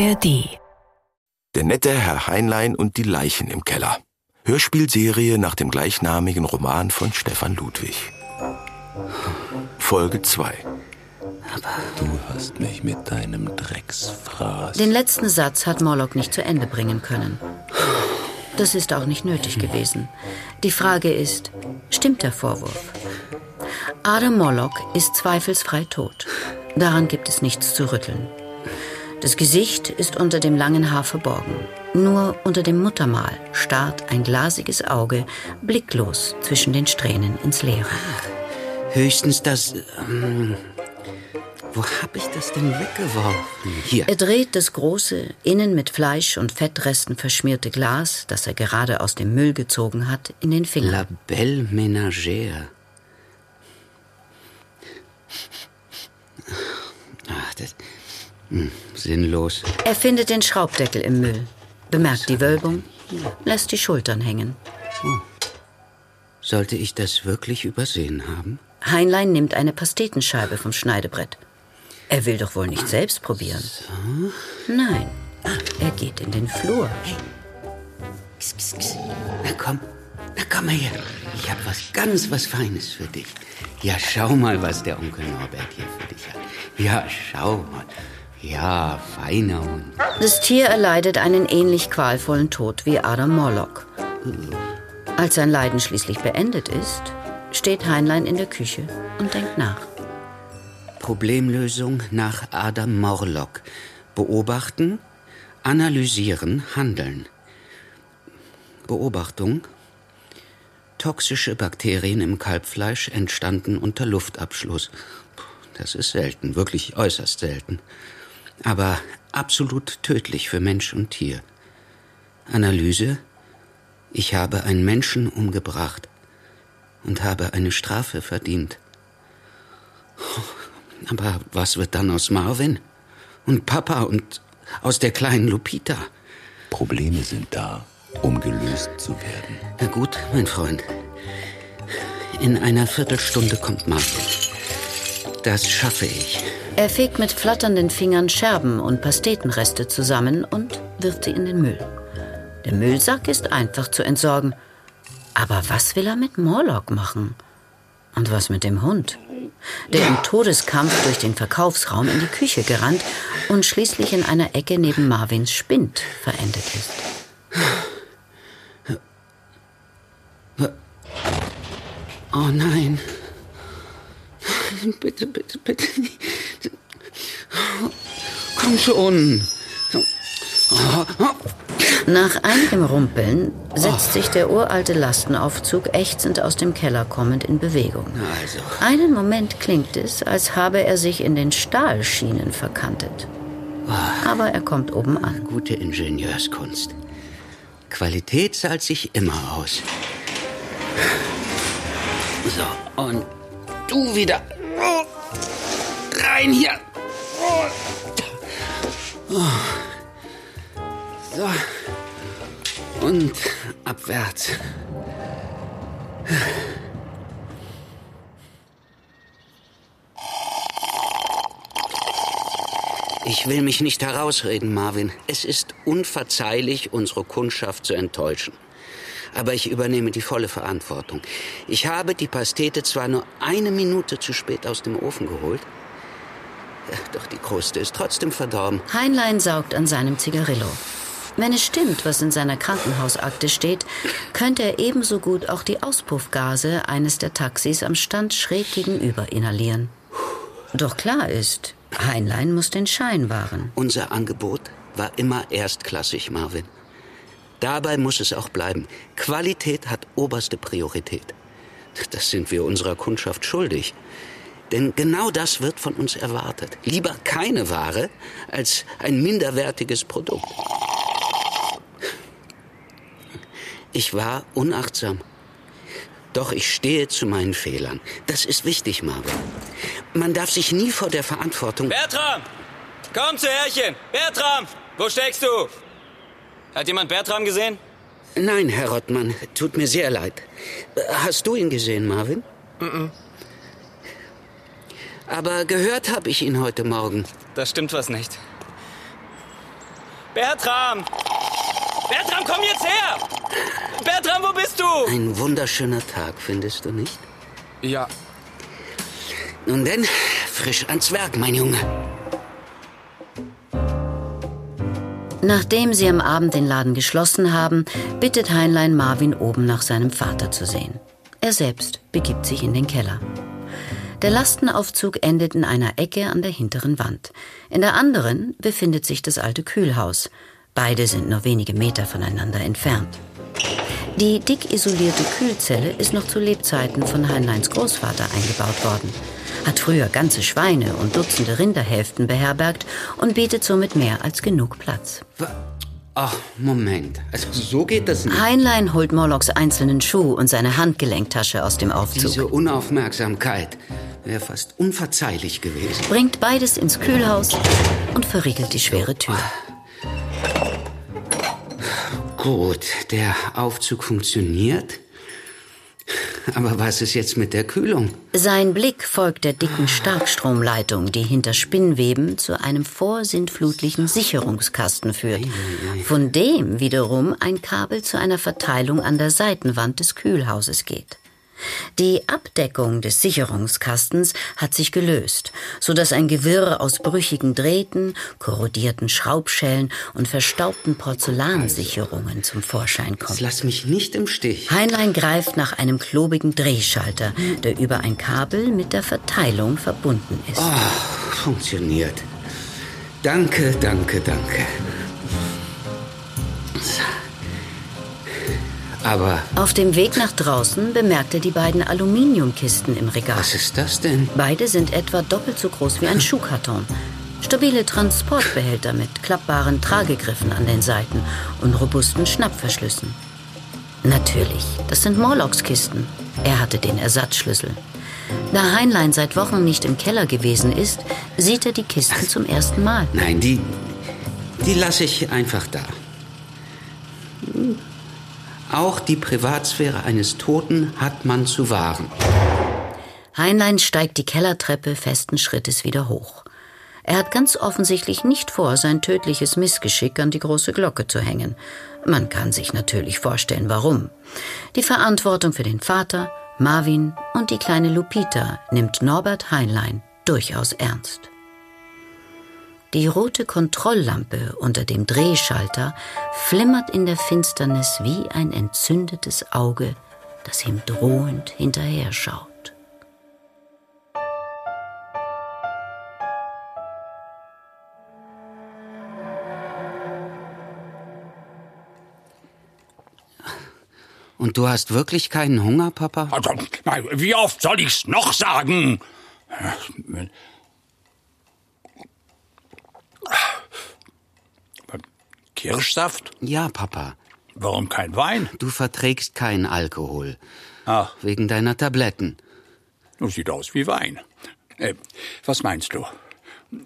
ARD. Der nette Herr Heinlein und die Leichen im Keller. Hörspielserie nach dem gleichnamigen Roman von Stefan Ludwig. Folge 2. Du hast mich mit deinem Drecksfraß. Den letzten Satz hat Morlock nicht zu Ende bringen können. Das ist auch nicht nötig gewesen. Die Frage ist, stimmt der Vorwurf? Adam Morlock ist zweifelsfrei tot. Daran gibt es nichts zu rütteln. Das Gesicht ist unter dem langen Haar verborgen. Nur unter dem Muttermal starrt ein glasiges Auge blicklos zwischen den Strähnen ins Leere. Höchstens das. Ähm, wo hab ich das denn weggeworfen? Hier. Er dreht das große, innen mit Fleisch und Fettresten verschmierte Glas, das er gerade aus dem Müll gezogen hat, in den Finger. La Belle Ménagère. Ach, das. Hm, sinnlos. Er findet den Schraubdeckel im Müll, bemerkt die Wölbung, lässt die Schultern hängen. Sollte ich das wirklich übersehen haben? Heinlein nimmt eine Pastetenscheibe vom Schneidebrett. Er will doch wohl nicht selbst probieren. Nein, er geht in den Flur. Kss, kss, kss. Na komm, na komm mal her. Ich hab was ganz was Feines für dich. Ja, schau mal, was der Onkel Norbert hier für dich hat. Ja, schau mal. Ja, feiner Hund. Das Tier erleidet einen ähnlich qualvollen Tod wie Adam Morlock. Als sein Leiden schließlich beendet ist, steht Heinlein in der Küche und denkt nach. Problemlösung nach Adam Morlock. Beobachten, analysieren, handeln. Beobachtung. Toxische Bakterien im Kalbfleisch entstanden unter Luftabschluss. Das ist selten, wirklich äußerst selten. Aber absolut tödlich für Mensch und Tier. Analyse. Ich habe einen Menschen umgebracht und habe eine Strafe verdient. Aber was wird dann aus Marvin? Und Papa und aus der kleinen Lupita? Probleme sind da, um gelöst zu werden. Na gut, mein Freund. In einer Viertelstunde kommt Marvin. Das schaffe ich. Er fegt mit flatternden Fingern Scherben und Pastetenreste zusammen und wirft sie in den Müll. Der Müllsack ist einfach zu entsorgen. Aber was will er mit Morlock machen? Und was mit dem Hund? Der im Todeskampf durch den Verkaufsraum in die Küche gerannt und schließlich in einer Ecke neben Marvins Spind verendet ist. Oh nein. Bitte, bitte, bitte. Komm schon. Nach einigem Rumpeln setzt sich der uralte Lastenaufzug ächzend aus dem Keller kommend in Bewegung. Also, Einen Moment klingt es, als habe er sich in den Stahlschienen verkantet. Aber er kommt oben an. gute Ingenieurskunst. Qualität zahlt sich immer aus. So, und du wieder. Rein hier. So. Und abwärts. Ich will mich nicht herausreden, Marvin. Es ist unverzeihlich, unsere Kundschaft zu enttäuschen. Aber ich übernehme die volle Verantwortung. Ich habe die Pastete zwar nur eine Minute zu spät aus dem Ofen geholt, doch die Kruste ist trotzdem verdorben. Heinlein saugt an seinem Zigarillo. Wenn es stimmt, was in seiner Krankenhausakte steht, könnte er ebenso gut auch die Auspuffgase eines der Taxis am Stand schräg gegenüber inhalieren. Doch klar ist, Heinlein muss den Schein wahren. Unser Angebot war immer erstklassig, Marvin. Dabei muss es auch bleiben. Qualität hat oberste Priorität. Das sind wir unserer Kundschaft schuldig. Denn genau das wird von uns erwartet. Lieber keine Ware als ein minderwertiges Produkt. Ich war unachtsam. Doch ich stehe zu meinen Fehlern. Das ist wichtig, Marvin. Man darf sich nie vor der Verantwortung. Bertram! Komm zu Herrchen! Bertram! Wo steckst du? Hat jemand Bertram gesehen? Nein, Herr Rottmann, tut mir sehr leid. Hast du ihn gesehen, Marvin? Aber gehört habe ich ihn heute Morgen. Da stimmt was nicht. Bertram! Bertram, komm jetzt her! Bertram, wo bist du? Ein wunderschöner Tag, findest du nicht? Ja, Nun denn, frisch ans Werk, mein Junge. Nachdem sie am Abend den Laden geschlossen haben, bittet Heinlein Marvin oben nach seinem Vater zu sehen. Er selbst begibt sich in den Keller. Der Lastenaufzug endet in einer Ecke an der hinteren Wand. In der anderen befindet sich das alte Kühlhaus. Beide sind nur wenige Meter voneinander entfernt. Die dick isolierte Kühlzelle ist noch zu Lebzeiten von Heinleins Großvater eingebaut worden, hat früher ganze Schweine und Dutzende Rinderhälften beherbergt und bietet somit mehr als genug Platz. Ach, Moment. Also so geht das nicht. Heinlein holt Morlocks einzelnen Schuh und seine Handgelenktasche aus dem Aufzug, Diese Unaufmerksamkeit wäre fast unverzeihlich gewesen. bringt beides ins Kühlhaus und verriegelt die schwere Tür. Gut, der Aufzug funktioniert. Aber was ist jetzt mit der Kühlung? Sein Blick folgt der dicken Starkstromleitung, die hinter Spinnweben zu einem vorsintflutlichen Sicherungskasten führt, von dem wiederum ein Kabel zu einer Verteilung an der Seitenwand des Kühlhauses geht. Die Abdeckung des Sicherungskastens hat sich gelöst, so dass ein Gewirr aus brüchigen Drähten, korrodierten Schraubschellen und verstaubten Porzellansicherungen zum Vorschein kommt. Lass mich nicht im Stich. Heinlein greift nach einem klobigen Drehschalter, der über ein Kabel mit der Verteilung verbunden ist. Funktioniert. Danke, danke, danke. Aber Auf dem Weg nach draußen bemerkt er die beiden Aluminiumkisten im Regal. was ist das denn? Beide sind etwa doppelt so groß wie ein Schuhkarton. Stabile Transportbehälter mit klappbaren Tragegriffen an den Seiten und robusten Schnappverschlüssen. Natürlich, das sind Morlocks Kisten. Er hatte den Ersatzschlüssel. Da Heinlein seit Wochen nicht im Keller gewesen ist, sieht er die Kisten zum ersten Mal. Nein, die, die lasse ich einfach da. Auch die Privatsphäre eines Toten hat man zu wahren. Heinlein steigt die Kellertreppe festen Schrittes wieder hoch. Er hat ganz offensichtlich nicht vor, sein tödliches Missgeschick an die große Glocke zu hängen. Man kann sich natürlich vorstellen, warum. Die Verantwortung für den Vater, Marvin und die kleine Lupita nimmt Norbert Heinlein durchaus ernst. Die rote Kontrolllampe unter dem Drehschalter flimmert in der Finsternis wie ein entzündetes Auge, das ihm drohend hinterher schaut. Und du hast wirklich keinen Hunger, Papa? Also, wie oft soll ich's noch sagen? Kirschsaft? Ja, Papa. Warum kein Wein? Du verträgst keinen Alkohol. Ach, Wegen deiner Tabletten. das sieht aus wie Wein. Äh, was meinst du?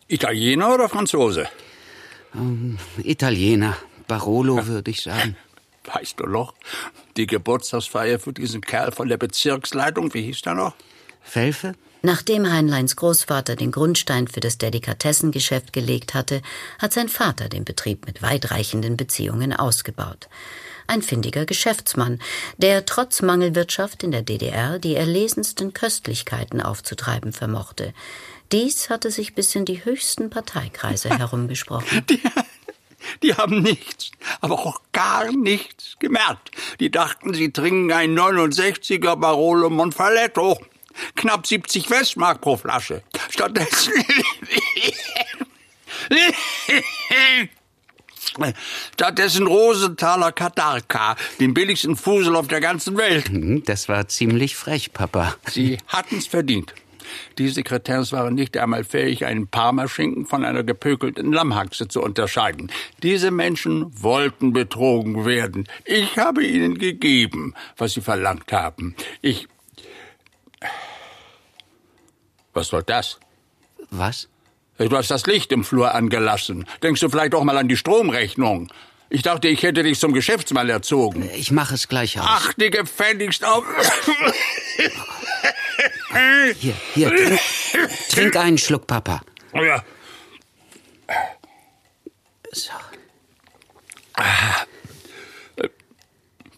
Italiener oder Franzose? Italiener. Barolo, würde ich sagen. Weißt du noch? Die Geburtstagsfeier für diesen Kerl von der Bezirksleitung, wie hieß der noch? Felfe? Nachdem Heinleins Großvater den Grundstein für das Delikatessengeschäft gelegt hatte, hat sein Vater den Betrieb mit weitreichenden Beziehungen ausgebaut. Ein findiger Geschäftsmann, der trotz Mangelwirtschaft in der DDR die erlesensten Köstlichkeiten aufzutreiben vermochte. Dies hatte sich bis in die höchsten Parteikreise herumgesprochen. Die, die haben nichts, aber auch gar nichts gemerkt. Die dachten, sie trinken ein 69er Barolo Monfaletto. Knapp 70 Westmark pro Flasche. Stattdessen... Stattdessen Rosenthaler Katarka, den billigsten Fusel auf der ganzen Welt. Hm, Das war ziemlich frech, Papa. Sie hatten's verdient. Die Sekretärs waren nicht einmal fähig, einen Parmaschinken von einer gepökelten Lammhaxe zu unterscheiden. Diese Menschen wollten betrogen werden. Ich habe ihnen gegeben, was sie verlangt haben. Ich. Was soll das? Was? Du hast das Licht im Flur angelassen. Denkst du vielleicht auch mal an die Stromrechnung? Ich dachte, ich hätte dich zum Geschäftsmann erzogen. Ich mache es gleich aus. Ach, die gefälligst auf. Hier, hier, trink, trink einen Schluck, Papa. Ja. So.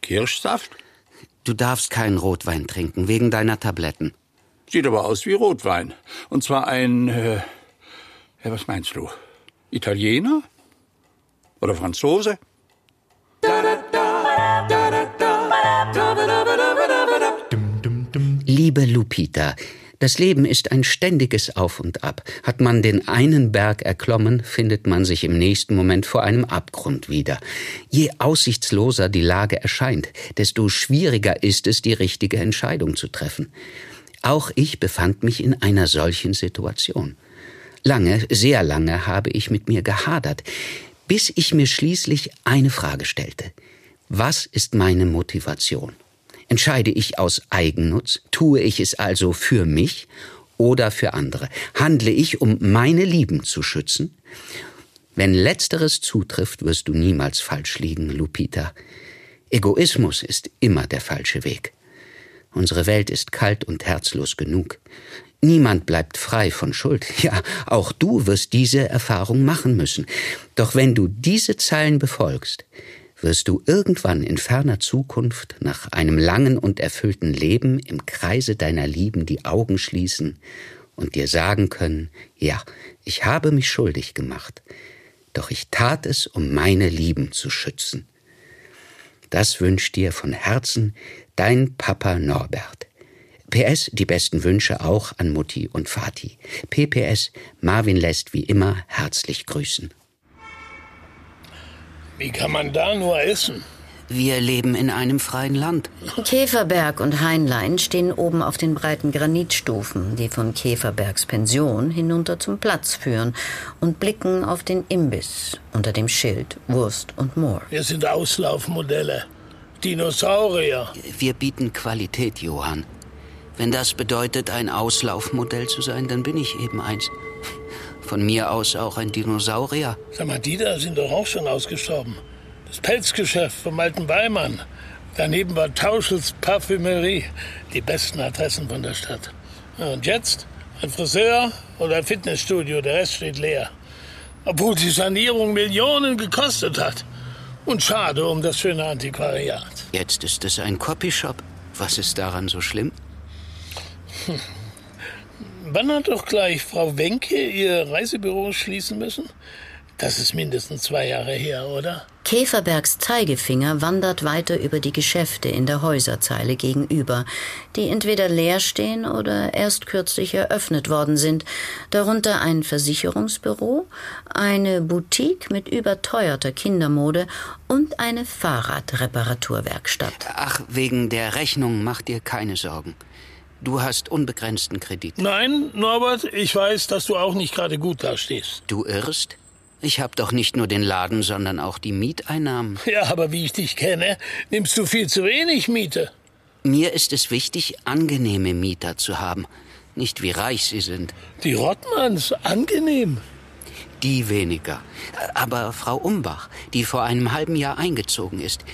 Kirschsaft? Du darfst keinen Rotwein trinken, wegen deiner Tabletten. Sieht aber aus wie Rotwein. Und zwar ein, äh, ja, was meinst du? Italiener? Oder Franzose? Liebe Lupita, das Leben ist ein ständiges Auf und Ab. Hat man den einen Berg erklommen, findet man sich im nächsten Moment vor einem Abgrund wieder. Je aussichtsloser die Lage erscheint, desto schwieriger ist es, die richtige Entscheidung zu treffen. Auch ich befand mich in einer solchen Situation. Lange, sehr lange habe ich mit mir gehadert, bis ich mir schließlich eine Frage stellte. Was ist meine Motivation? Entscheide ich aus Eigennutz? Tue ich es also für mich oder für andere? Handle ich, um meine Lieben zu schützen? Wenn letzteres zutrifft, wirst du niemals falsch liegen, Lupita. Egoismus ist immer der falsche Weg. Unsere Welt ist kalt und herzlos genug. Niemand bleibt frei von Schuld. Ja, auch du wirst diese Erfahrung machen müssen. Doch wenn du diese Zeilen befolgst, wirst du irgendwann in ferner Zukunft nach einem langen und erfüllten Leben im Kreise deiner Lieben die Augen schließen und dir sagen können, ja, ich habe mich schuldig gemacht, doch ich tat es, um meine Lieben zu schützen. Das wünscht dir von Herzen dein Papa Norbert. PS, die besten Wünsche auch an Mutti und Vati. PPS, Marvin lässt wie immer herzlich grüßen. Wie kann man da nur essen? Wir leben in einem freien Land. Käferberg und Heinlein stehen oben auf den breiten Granitstufen, die von Käferbergs Pension hinunter zum Platz führen und blicken auf den Imbiss unter dem Schild Wurst und Moor. Wir sind Auslaufmodelle. Dinosaurier. Wir bieten Qualität, Johann. Wenn das bedeutet, ein Auslaufmodell zu sein, dann bin ich eben eins. Von mir aus auch ein Dinosaurier. Sag mal, die da sind doch auch schon ausgestorben. Das Pelzgeschäft vom alten Weimann. Daneben war Tauschels Parfümerie. Die besten Adressen von der Stadt. Und jetzt? Ein Friseur oder ein Fitnessstudio. Der Rest steht leer. Obwohl die Sanierung Millionen gekostet hat. Und schade um das schöne Antiquariat. Jetzt ist es ein Copyshop. Was ist daran so schlimm? Hm. Wann hat doch gleich Frau Wenke ihr Reisebüro schließen müssen? Das ist mindestens zwei Jahre her, oder? Käferbergs Zeigefinger wandert weiter über die Geschäfte in der Häuserzeile gegenüber, die entweder leer stehen oder erst kürzlich eröffnet worden sind, darunter ein Versicherungsbüro, eine Boutique mit überteuerter Kindermode und eine Fahrradreparaturwerkstatt. Ach, wegen der Rechnung mach dir keine Sorgen. Du hast unbegrenzten Kredit. Nein, Norbert, ich weiß, dass du auch nicht gerade gut dastehst. Du irrst? Ich habe doch nicht nur den Laden, sondern auch die Mieteinnahmen. Ja, aber wie ich dich kenne, nimmst du viel zu wenig Miete. Mir ist es wichtig, angenehme Mieter zu haben, nicht wie reich sie sind. Die Rottmanns, angenehm. Die weniger. Aber Frau Umbach, die vor einem halben Jahr eingezogen ist,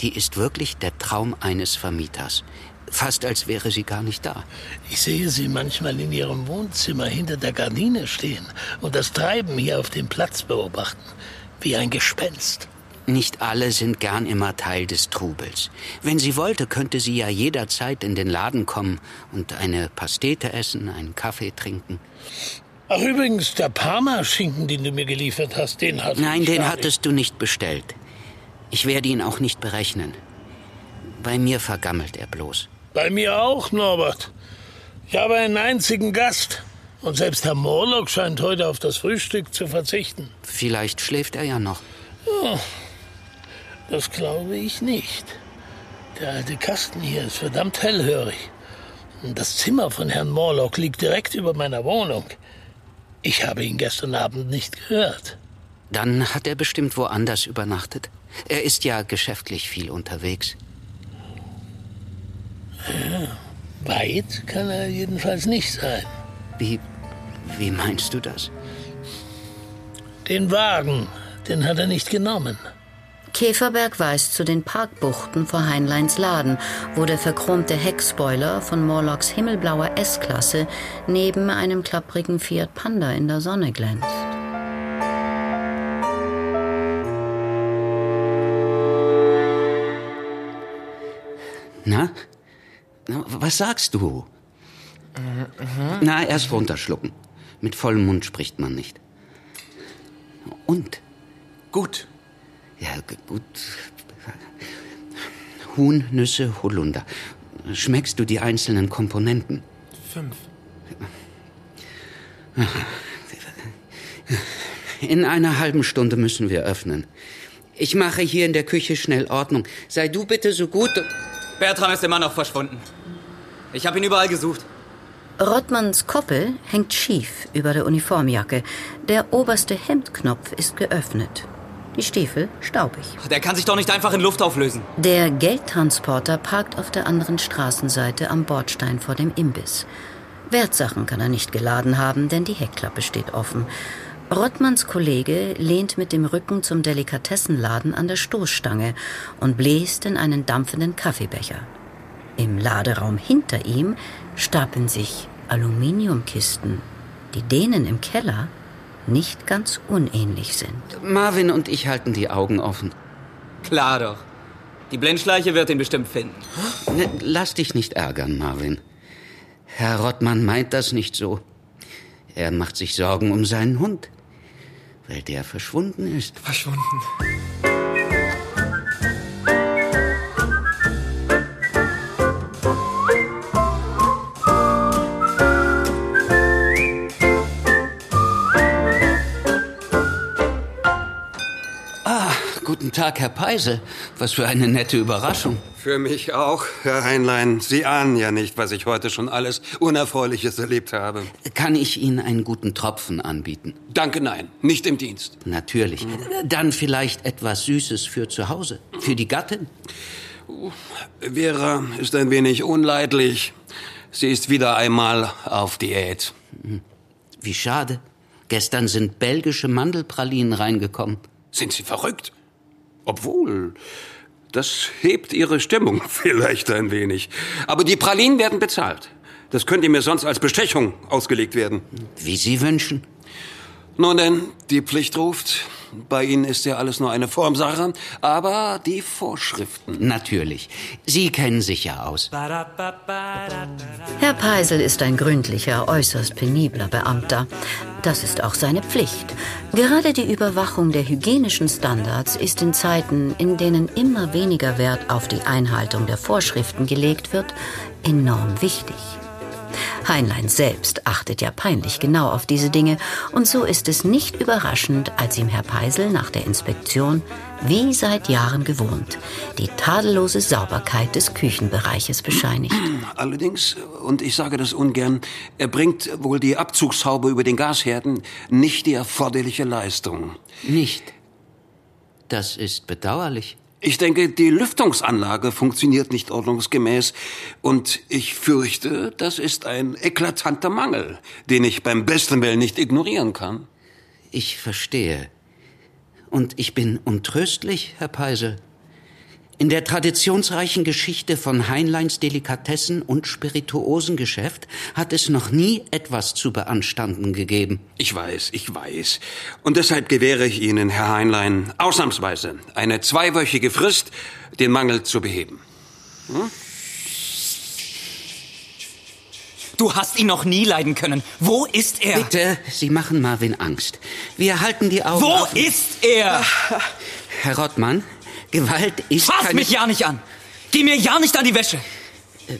die ist wirklich der Traum eines Vermieters. Fast als wäre sie gar nicht da. Ich sehe sie manchmal in ihrem Wohnzimmer hinter der Gardine stehen und das Treiben hier auf dem Platz beobachten. Wie ein Gespenst. Nicht alle sind gern immer Teil des Trubels. Wenn sie wollte, könnte sie ja jederzeit in den Laden kommen und eine Pastete essen, einen Kaffee trinken. Ach übrigens, der Parma-Schinken, den du mir geliefert hast, den hat Nein, den hattest du nicht bestellt. Ich werde ihn auch nicht berechnen. Bei mir vergammelt er bloß. Bei mir auch, Norbert. Ich habe einen einzigen Gast. Und selbst Herr Morlock scheint heute auf das Frühstück zu verzichten. Vielleicht schläft er ja noch. Oh, das glaube ich nicht. Der alte Kasten hier ist verdammt hellhörig. Das Zimmer von Herrn Morlock liegt direkt über meiner Wohnung. Ich habe ihn gestern Abend nicht gehört. Dann hat er bestimmt woanders übernachtet. Er ist ja geschäftlich viel unterwegs. Ja, weit kann er jedenfalls nicht sein. Wie, wie meinst du das? Den Wagen, den hat er nicht genommen. Käferberg weist zu den Parkbuchten vor Heinleins Laden, wo der verchromte Heckspoiler von Morlocks himmelblauer S-Klasse neben einem klapprigen Fiat Panda in der Sonne glänzt. Na, was sagst du? Na, erst runterschlucken. Mit vollem Mund spricht man nicht. Und? Gut. Ja, gut. Huhn, Nüsse, Holunder. Schmeckst du die einzelnen Komponenten? Fünf. In einer halben Stunde müssen wir öffnen. Ich mache hier in der Küche schnell Ordnung. Sei du bitte so gut. Bertram ist immer noch verschwunden. Ich habe ihn überall gesucht. Rottmanns Koppel hängt schief über der Uniformjacke. Der oberste Hemdknopf ist geöffnet. Die Stiefel staubig. Der kann sich doch nicht einfach in Luft auflösen. Der Geldtransporter parkt auf der anderen Straßenseite am Bordstein vor dem Imbiss. Wertsachen kann er nicht geladen haben, denn die Heckklappe steht offen. Rottmanns Kollege lehnt mit dem Rücken zum Delikatessenladen an der Stoßstange und bläst in einen dampfenden Kaffeebecher. Im Laderaum hinter ihm stapeln sich Aluminiumkisten, die denen im Keller nicht ganz unähnlich sind. Marvin und ich halten die Augen offen. Klar doch. Die Blindschleiche wird ihn bestimmt finden. Ne, Lass dich nicht ärgern, Marvin. Herr Rottmann meint das nicht so. Er macht sich Sorgen um seinen Hund, weil der verschwunden ist. Verschwunden. Guten Tag, Herr Peisel. Was für eine nette Überraschung. Für mich auch, Herr Heinlein. Sie ahnen ja nicht, was ich heute schon alles Unerfreuliches erlebt habe. Kann ich Ihnen einen guten Tropfen anbieten? Danke, nein. Nicht im Dienst. Natürlich. Dann vielleicht etwas Süßes für zu Hause. Für die Gattin? Vera ist ein wenig unleidlich. Sie ist wieder einmal auf Diät. Wie schade. Gestern sind belgische Mandelpralinen reingekommen. Sind Sie verrückt? Obwohl, das hebt Ihre Stimmung vielleicht ein wenig. Aber die Pralinen werden bezahlt. Das könnte mir sonst als Bestechung ausgelegt werden. Wie Sie wünschen. Nun denn, die Pflicht ruft. Bei Ihnen ist ja alles nur eine Formsache, aber die Vorschriften. Natürlich. Sie kennen sich ja aus. Herr Peisel ist ein gründlicher, äußerst penibler Beamter. Das ist auch seine Pflicht. Gerade die Überwachung der hygienischen Standards ist in Zeiten, in denen immer weniger Wert auf die Einhaltung der Vorschriften gelegt wird, enorm wichtig. Heinlein selbst achtet ja peinlich genau auf diese Dinge, und so ist es nicht überraschend, als ihm Herr Peisel nach der Inspektion, wie seit Jahren gewohnt, die tadellose Sauberkeit des Küchenbereiches bescheinigt. Allerdings, und ich sage das ungern, er bringt wohl die Abzugshaube über den Gasherden nicht die erforderliche Leistung. Nicht. Das ist bedauerlich. Ich denke, die Lüftungsanlage funktioniert nicht ordnungsgemäß und ich fürchte, das ist ein eklatanter Mangel, den ich beim besten Willen nicht ignorieren kann. Ich verstehe. Und ich bin untröstlich, Herr Peisel. In der traditionsreichen Geschichte von Heinleins Delikatessen und Spirituosengeschäft hat es noch nie etwas zu beanstanden gegeben. Ich weiß, ich weiß. Und deshalb gewähre ich Ihnen, Herr Heinlein, ausnahmsweise eine zweiwöchige Frist, den Mangel zu beheben. Du hast ihn noch nie leiden können. Wo ist er? Bitte, Sie machen Marvin Angst. Wir halten die Augen Wo offen. ist er? Herr Rottmann, Gewalt ist Fass mich ja nicht an. Geh mir ja nicht an die Wäsche.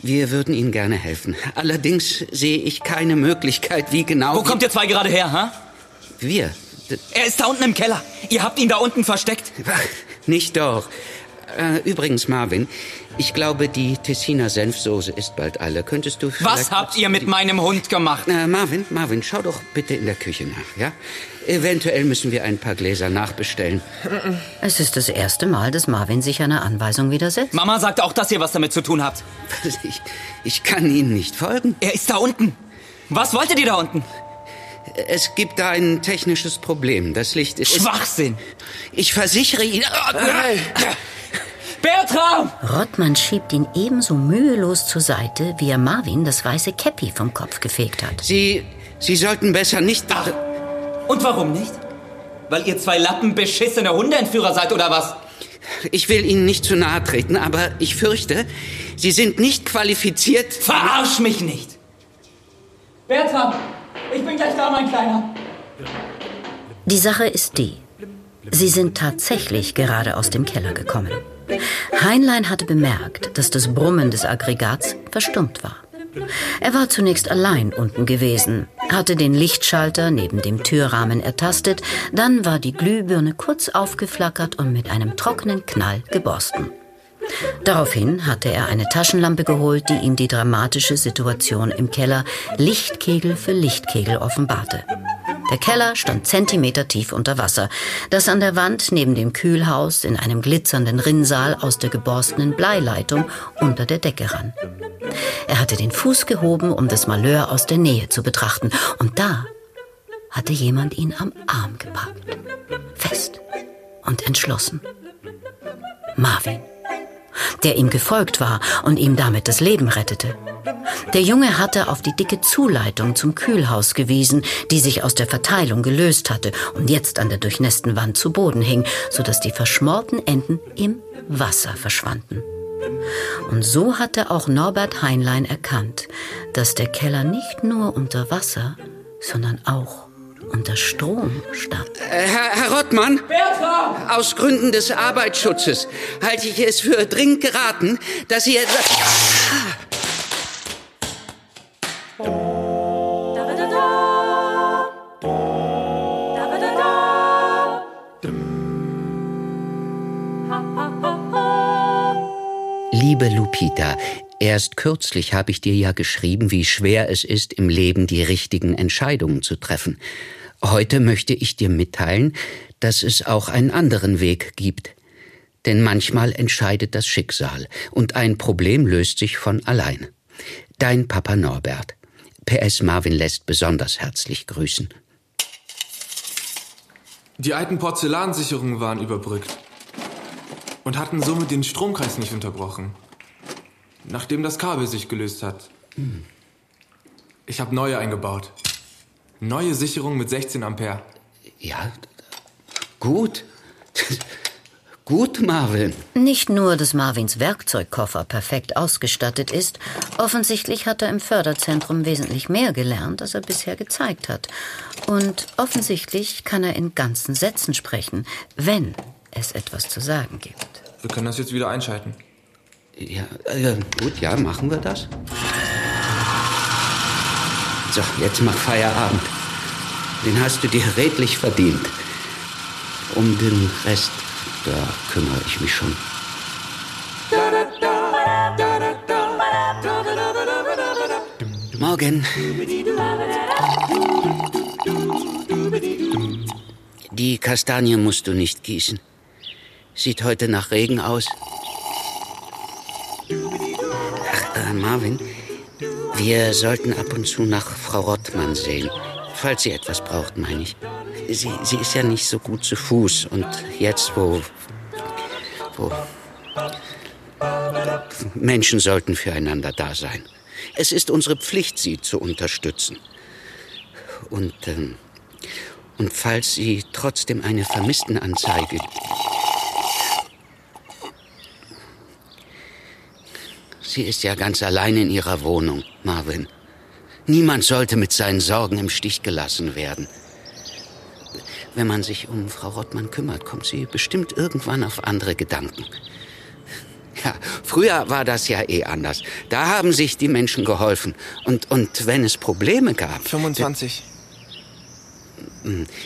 Wir würden Ihnen gerne helfen. Allerdings sehe ich keine Möglichkeit, wie genau... Wo kommt ihr zwei gerade her, ha? Wir? Er ist da unten im Keller. Ihr habt ihn da unten versteckt. Nicht doch. Äh, übrigens, Marvin, ich glaube, die Tessiner Senfsoße ist bald alle. Könntest du Was habt ihr mit meinem Hund gemacht? Äh, Marvin, Marvin, schau doch bitte in der Küche nach, ja? Eventuell müssen wir ein paar Gläser nachbestellen. Es ist das erste Mal, dass Marvin sich einer Anweisung widersetzt. Mama sagt auch, dass ihr was damit zu tun habt. Ich, ich kann Ihnen nicht folgen. Er ist da unten. Was wolltet ihr da unten? Es gibt da ein technisches Problem. Das Licht ist... Schwachsinn. Ich versichere Ihnen... Bertram! Rottmann schiebt ihn ebenso mühelos zur Seite, wie er Marvin das weiße Käppi vom Kopf gefegt hat. Sie... Sie sollten besser nicht... Und warum nicht? Weil ihr zwei Lappen beschissene Hundeentführer seid oder was? Ich will Ihnen nicht zu nahe treten, aber ich fürchte, Sie sind nicht qualifiziert. Verarsch mich nicht! Bertram, ich bin gleich da, mein Kleiner. Die Sache ist die. Sie sind tatsächlich gerade aus dem Keller gekommen. Heinlein hatte bemerkt, dass das Brummen des Aggregats verstummt war. Er war zunächst allein unten gewesen, hatte den Lichtschalter neben dem Türrahmen ertastet, dann war die Glühbirne kurz aufgeflackert und mit einem trockenen Knall geborsten. Daraufhin hatte er eine Taschenlampe geholt, die ihm die dramatische Situation im Keller Lichtkegel für Lichtkegel offenbarte. Der Keller stand Zentimeter tief unter Wasser, das an der Wand neben dem Kühlhaus in einem glitzernden Rinnsal aus der geborstenen Bleileitung unter der Decke ran. Er hatte den Fuß gehoben, um das Malheur aus der Nähe zu betrachten, und da hatte jemand ihn am Arm gepackt. Fest und entschlossen. Marvin der ihm gefolgt war und ihm damit das Leben rettete. Der Junge hatte auf die dicke Zuleitung zum Kühlhaus gewiesen, die sich aus der Verteilung gelöst hatte und jetzt an der durchnässten Wand zu Boden hing, sodass die verschmorten Enden im Wasser verschwanden. Und so hatte auch Norbert Heinlein erkannt, dass der Keller nicht nur unter Wasser, sondern auch unter Strom stand. Äh, Herr, Herr Rottmann? Bertram! Aus Gründen des Arbeitsschutzes halte ich es für dringend geraten, dass Sie... Liebe Lupita, erst kürzlich habe ich dir ja geschrieben, wie schwer es ist, im Leben die richtigen Entscheidungen zu treffen. Heute möchte ich dir mitteilen, dass es auch einen anderen Weg gibt. Denn manchmal entscheidet das Schicksal und ein Problem löst sich von allein. Dein Papa Norbert. PS Marvin lässt besonders herzlich grüßen. Die alten Porzellansicherungen waren überbrückt und hatten somit den Stromkreis nicht unterbrochen, nachdem das Kabel sich gelöst hat. Ich habe neue eingebaut. Neue Sicherung mit 16 Ampere. Ja, gut. Gut, Marvin. Nicht nur, dass Marvins Werkzeugkoffer perfekt ausgestattet ist, offensichtlich hat er im Förderzentrum wesentlich mehr gelernt, als er bisher gezeigt hat. Und offensichtlich kann er in ganzen Sätzen sprechen, wenn es etwas zu sagen gibt. Wir können das jetzt wieder einschalten. Ja, äh, gut, ja, machen wir das. So, jetzt mach Feierabend. Den hast du dir redlich verdient. Um den Rest, da kümmere ich mich schon. Morgen. Die Kastanie musst du nicht gießen. Sieht heute nach Regen aus. Ach, äh, Marvin, wir sollten ab und zu nach Frau Rottmann sehen. Falls sie etwas braucht, meine ich. Sie, sie ist ja nicht so gut zu Fuß. Und jetzt, wo. wo. Menschen sollten füreinander da sein. Es ist unsere Pflicht, sie zu unterstützen. Und, ähm, und falls sie trotzdem eine Vermisstenanzeige. Sie ist ja ganz allein in ihrer Wohnung, Marvin. Niemand sollte mit seinen Sorgen im Stich gelassen werden. Wenn man sich um Frau Rottmann kümmert, kommt sie bestimmt irgendwann auf andere Gedanken. Ja, früher war das ja eh anders. Da haben sich die Menschen geholfen. Und, und wenn es Probleme gab. 25.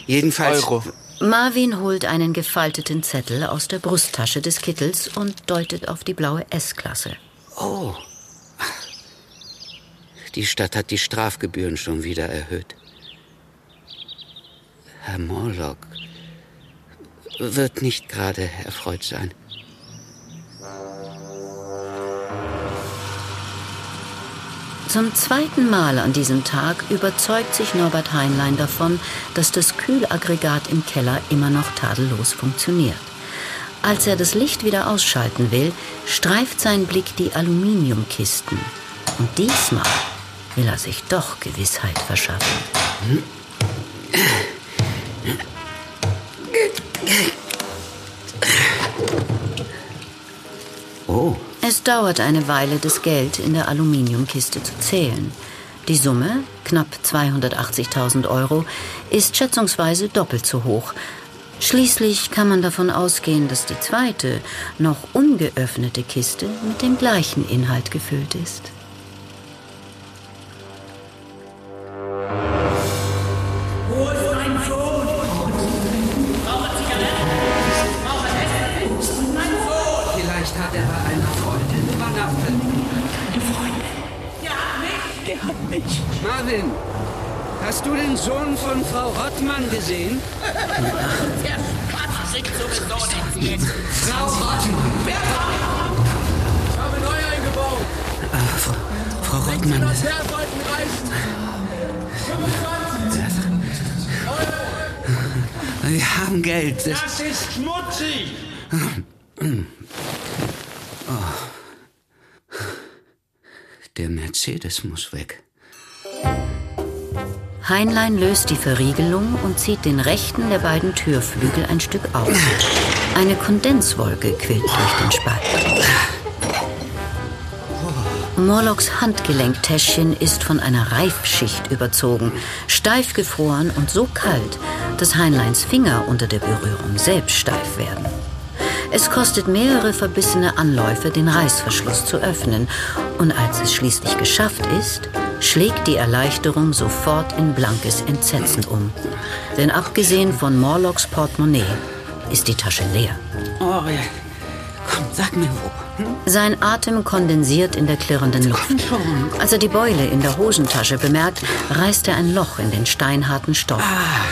Jedenfalls. Euro. Marvin holt einen gefalteten Zettel aus der Brusttasche des Kittels und deutet auf die blaue S-Klasse. Oh. Die Stadt hat die Strafgebühren schon wieder erhöht. Herr Morlock wird nicht gerade erfreut sein. Zum zweiten Mal an diesem Tag überzeugt sich Norbert Heinlein davon, dass das Kühlaggregat im Keller immer noch tadellos funktioniert. Als er das Licht wieder ausschalten will, streift sein Blick die Aluminiumkisten. Und diesmal will er sich doch Gewissheit verschaffen. Es dauert eine Weile, das Geld in der Aluminiumkiste zu zählen. Die Summe, knapp 280.000 Euro, ist schätzungsweise doppelt so hoch. Schließlich kann man davon ausgehen, dass die zweite, noch ungeöffnete Kiste mit dem gleichen Inhalt gefüllt ist. Das Das ist schmutzig. Oh. Der Mercedes muss weg. Heinlein löst die Verriegelung und zieht den rechten der beiden Türflügel ein Stück auf. Eine Kondenswolke quillt durch den Spalt. Morlocks Handgelenktäschchen ist von einer Reifschicht überzogen, steif gefroren und so kalt, dass Heinleins Finger unter der Berührung selbst steif werden. Es kostet mehrere verbissene Anläufe, den Reißverschluss zu öffnen, und als es schließlich geschafft ist, schlägt die Erleichterung sofort in blankes Entsetzen um. Denn abgesehen von Morlocks Portemonnaie ist die Tasche leer. Oh, ja. Komm, sag mir wo. Sein Atem kondensiert in der klirrenden Luft. Als er die Beule in der Hosentasche bemerkt, reißt er ein Loch in den steinharten Stoff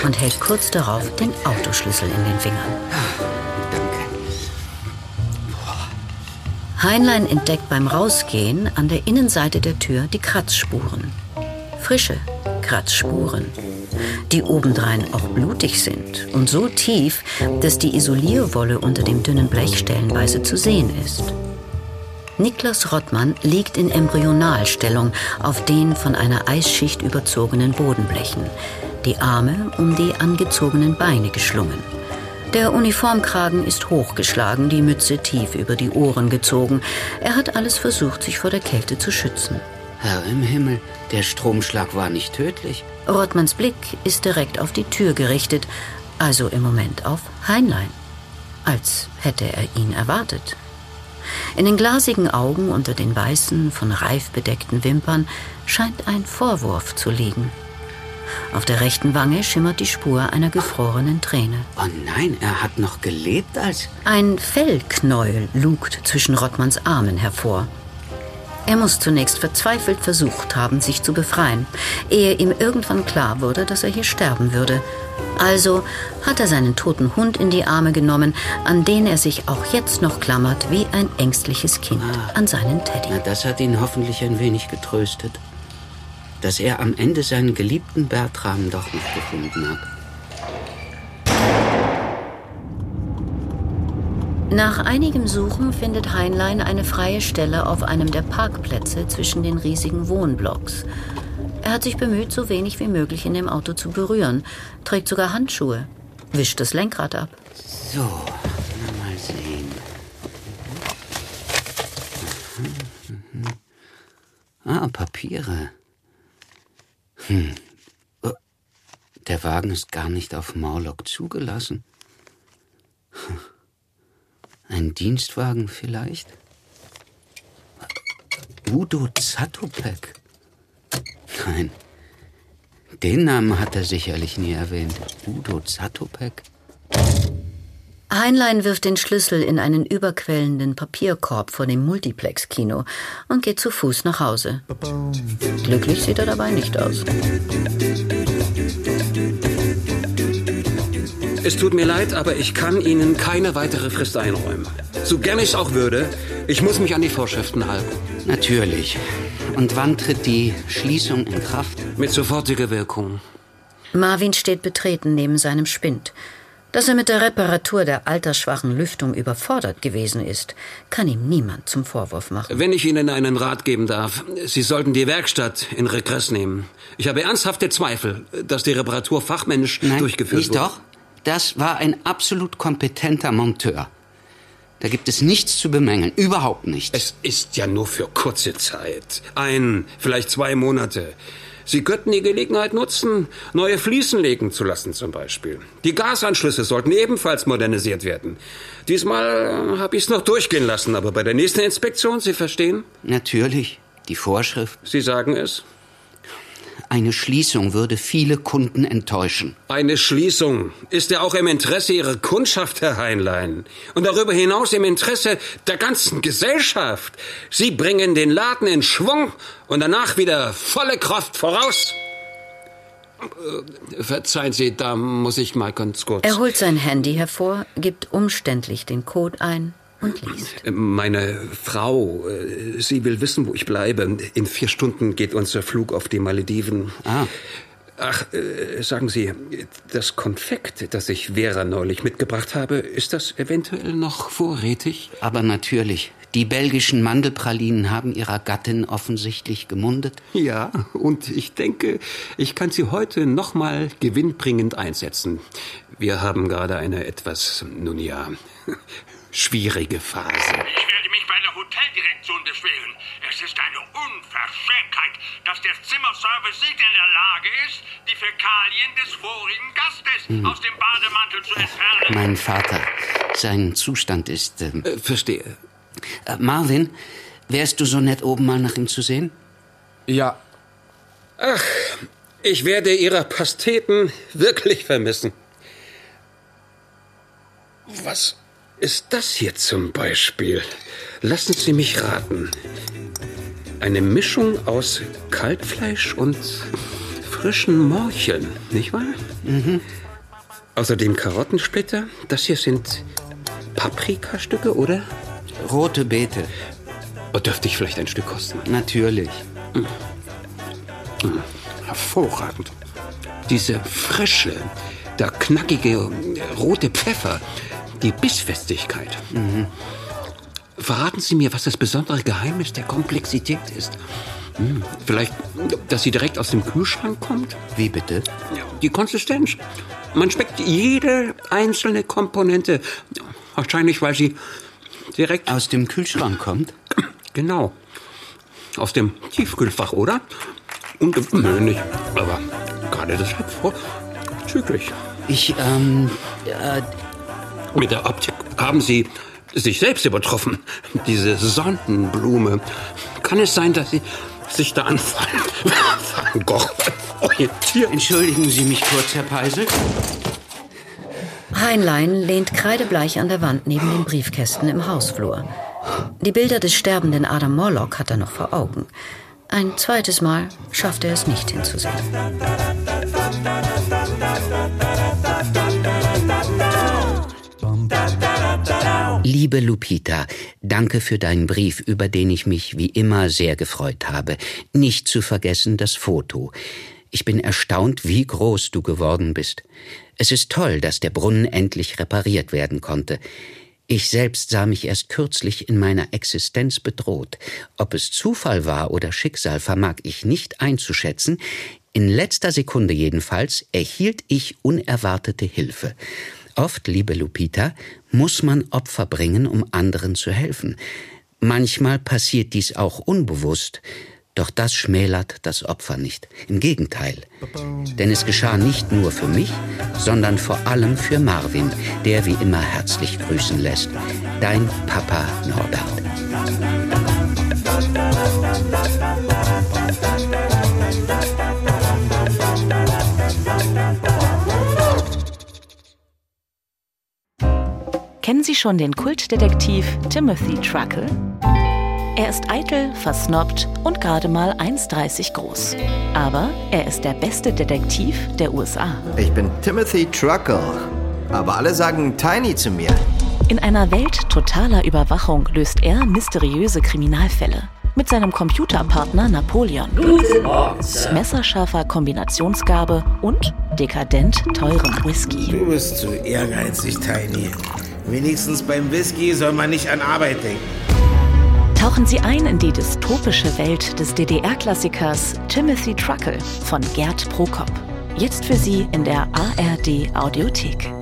und hält kurz darauf den Autoschlüssel in den Fingern. Heinlein entdeckt beim Rausgehen an der Innenseite der Tür die Kratzspuren. Frische Kratzspuren, die obendrein auch blutig sind und so tief, dass die Isolierwolle unter dem dünnen Blech stellenweise zu sehen ist. Niklas Rottmann liegt in Embryonalstellung auf den von einer Eisschicht überzogenen Bodenblechen, die Arme um die angezogenen Beine geschlungen. Der Uniformkragen ist hochgeschlagen, die Mütze tief über die Ohren gezogen. Er hat alles versucht, sich vor der Kälte zu schützen. Herr im Himmel, der Stromschlag war nicht tödlich. Rottmanns Blick ist direkt auf die Tür gerichtet, also im Moment auf Heinlein. Als hätte er ihn erwartet. In den glasigen Augen unter den weißen, von Reif bedeckten Wimpern scheint ein Vorwurf zu liegen. Auf der rechten Wange schimmert die Spur einer gefrorenen Träne. Oh nein, er hat noch gelebt als... Ein Fellknäuel lugt zwischen Rottmanns Armen hervor. Er muss zunächst verzweifelt versucht haben, sich zu befreien, ehe ihm irgendwann klar wurde, dass er hier sterben würde. Also hat er seinen toten Hund in die Arme genommen, an den er sich auch jetzt noch klammert wie ein ängstliches Kind an seinen Teddy. Na, das hat ihn hoffentlich ein wenig getröstet. Dass er am Ende seinen geliebten Bertram doch nicht gefunden hat. Nach einigem Suchen findet Heinlein eine freie Stelle auf einem der Parkplätze zwischen den riesigen Wohnblocks. Er hat sich bemüht, so wenig wie möglich in dem Auto zu berühren, trägt sogar Handschuhe, wischt das Lenkrad ab. So, mal sehen. Mhm, mhm. Ah, Papiere. Hm. Oh, Der Wagen ist gar nicht auf Morlock zugelassen. Hm. Ein Dienstwagen vielleicht? Udo Zatopek. Nein, den Namen hat er sicherlich nie erwähnt. Udo Zatopek? Heinlein wirft den Schlüssel in einen überquellenden Papierkorb vor dem Multiplex-Kino und geht zu Fuß nach Hause. Glücklich sieht er dabei nicht aus. Es tut mir leid, aber ich kann Ihnen keine weitere Frist einräumen. So gern ich es auch würde, ich muss mich an die Vorschriften halten. Natürlich. Und wann tritt die Schließung in Kraft? Mit sofortiger Wirkung. Marvin steht betreten neben seinem Spind. Dass er mit der Reparatur der altersschwachen Lüftung überfordert gewesen ist, kann ihm niemand zum Vorwurf machen. Wenn ich Ihnen einen Rat geben darf, Sie sollten die Werkstatt in Regress nehmen. Ich habe ernsthafte Zweifel, dass die Reparatur fachmännisch Nein, durchgeführt nicht wurde. doch. Das war ein absolut kompetenter Monteur. Da gibt es nichts zu bemängeln, überhaupt nichts. Es ist ja nur für kurze Zeit. Ein, vielleicht zwei Monate. Sie könnten die Gelegenheit nutzen, neue Fliesen legen zu lassen zum Beispiel. Die Gasanschlüsse sollten ebenfalls modernisiert werden. Diesmal äh, habe ich es noch durchgehen lassen, aber bei der nächsten Inspektion, Sie verstehen? Natürlich. Die Vorschrift. Sie sagen es? Eine Schließung würde viele Kunden enttäuschen. Eine Schließung ist ja auch im Interesse Ihrer Kundschaft, Herr Heinlein. Und darüber hinaus im Interesse der ganzen Gesellschaft. Sie bringen den Laden in Schwung und danach wieder volle Kraft voraus. Äh, Verzeihen Sie, da muss ich mal ganz kurz. Er holt sein Handy hervor, gibt umständlich den Code ein und liest. Meine Frau, äh, sie will wissen, wo ich bleibe. In vier Stunden geht unser Flug auf die Malediven. Ah. Ach, äh, sagen Sie, das Konfekt, das ich Vera neulich mitgebracht habe, ist das eventuell noch vorrätig? Aber natürlich. Die belgischen Mandelpralinen haben ihrer Gattin offensichtlich gemundet. Ja, und ich denke, ich kann sie heute nochmal gewinnbringend einsetzen. Wir haben gerade eine etwas, nun ja, schwierige Phase. Ich werde mich bei der Hoteldirektion beschweren. Es ist eine Unverschämtheit, dass der Zimmerservice nicht in der Lage ist, die Fäkalien des vorigen Gastes Hm. aus dem Bademantel zu entfernen. Mein Vater. Sein Zustand ist. Ähm, äh, verstehe. Äh, Marvin, wärst du so nett, oben mal nach ihm zu sehen? Ja. Ach, ich werde Ihre Pasteten wirklich vermissen. Was ist das hier zum Beispiel? Lassen Sie mich raten. Eine Mischung aus Kalbfleisch und frischen Morcheln, nicht wahr? Mhm. Außerdem Karottensplitter. Das hier sind Paprikastücke, oder? Rote Beete. Oh, dürfte ich vielleicht ein Stück kosten? Natürlich. Mm, Hervorragend. Diese frische, der knackige rote Pfeffer, die Bissfestigkeit. Verraten Sie mir, was das besondere Geheimnis der Komplexität ist. Hm, Vielleicht, dass sie direkt aus dem Kühlschrank kommt? Wie bitte? Die Konsistenz. Man schmeckt jede einzelne Komponente. Wahrscheinlich, weil sie direkt aus dem Kühlschrank kommt. Genau. Aus dem Tiefkühlfach, oder? Ungewöhnlich, aber gerade deshalb vorzüglich. Ich, ähm, äh, Mit der Optik haben Sie sich selbst übertroffen. Diese Sonnenblume. Kann es sein, dass Sie sich da an Van Gogh orientieren? Entschuldigen Sie mich kurz, Herr Peisel. Heinlein lehnt kreidebleich an der Wand neben den Briefkästen im Hausflur. Die Bilder des sterbenden Adam Morlock hat er noch vor Augen. Ein zweites Mal schafft er es nicht hinzusehen. Liebe Lupita, danke für deinen Brief, über den ich mich wie immer sehr gefreut habe. Nicht zu vergessen das Foto. Ich bin erstaunt, wie groß du geworden bist. Es ist toll, dass der Brunnen endlich repariert werden konnte. Ich selbst sah mich erst kürzlich in meiner Existenz bedroht. Ob es Zufall war oder Schicksal, vermag ich nicht einzuschätzen. In letzter Sekunde jedenfalls erhielt ich unerwartete Hilfe. Oft, liebe Lupita, muss man Opfer bringen, um anderen zu helfen. Manchmal passiert dies auch unbewusst, doch das schmälert das Opfer nicht. Im Gegenteil. Denn es geschah nicht nur für mich, sondern vor allem für Marvin, der wie immer herzlich grüßen lässt. Dein Papa Norbert. Kennen Sie schon den Kultdetektiv Timothy Truckle? Er ist eitel, versnobbt und gerade mal 1,30 groß. Aber er ist der beste Detektiv der USA. Ich bin Timothy Truckle. Aber alle sagen Tiny zu mir. In einer Welt totaler Überwachung löst er mysteriöse Kriminalfälle. Mit seinem Computerpartner Napoleon. Guten Morgen, Sir. Messerscharfer Kombinationsgabe und dekadent teurem Whisky. Du bist zu ehrgeizig, Tiny. Wenigstens beim Whisky soll man nicht an Arbeit denken. Tauchen Sie ein in die dystopische Welt des DDR-Klassikers Timothy Truckle von Gerd Prokop. Jetzt für Sie in der ARD Audiothek.